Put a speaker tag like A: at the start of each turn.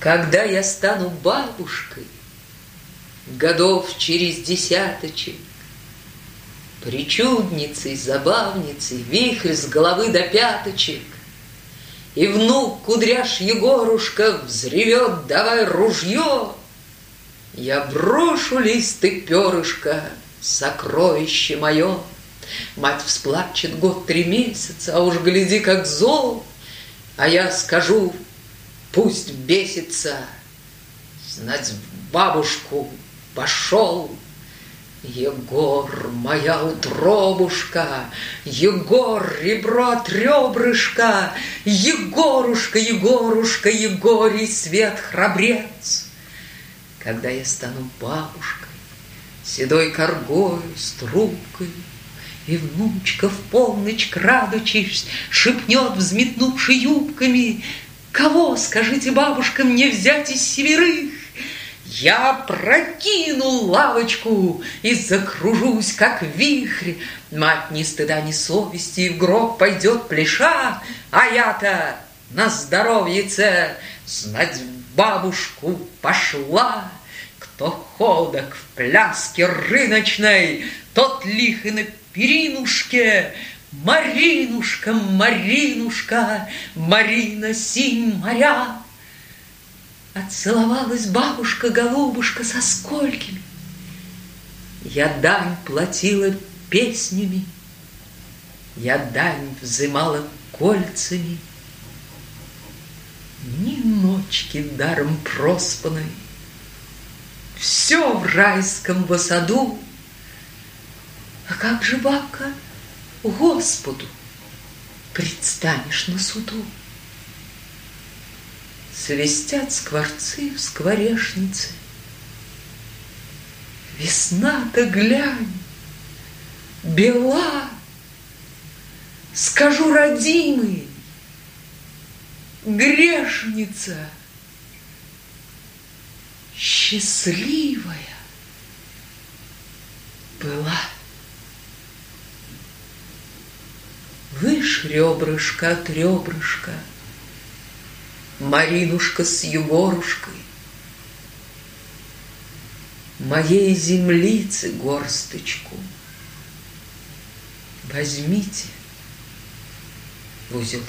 A: Когда я стану бабушкой, Годов через десяточек, Причудницей, забавницей, Вихрь с головы до пяточек, И внук кудряш Егорушка Взревет, давай ружье, Я брошу листы перышка, Сокровище мое. Мать всплачет год три месяца, А уж гляди, как зол, А я скажу, пусть бесится, Знать бабушку пошел. Егор, моя утробушка, Егор, ребро от ребрышка, Егорушка, Егорушка, Егорий, свет храбрец. Когда я стану бабушкой, Седой коргою, с трубкой, И внучка в полночь, крадучись, Шепнет, взметнувши юбками, Кого, скажите, бабушка, мне взять из северых? Я прокину лавочку и закружусь, как вихрь. Мать ни стыда, ни совести, в гроб пойдет плеша, А я-то на здоровьице знать бабушку пошла. Кто ходок в пляске рыночной, Тот лих и на перинушке, Маринушка, Маринушка, Марина синь моря. Отцеловалась бабушка-голубушка со сколькими. Я дань платила песнями, Я дань взымала кольцами. Ни ночки даром проспанной, Все в райском саду. А как же, бабка, Господу предстанешь на суду? Свистят скворцы в скворешнице. Весна-то глянь, бела, Скажу, родимый, грешница, Счастливая была. Выше ребрышко от ребрышка — Маринушка с Егорушкой. Моей землицы горсточку Возьмите в узелок.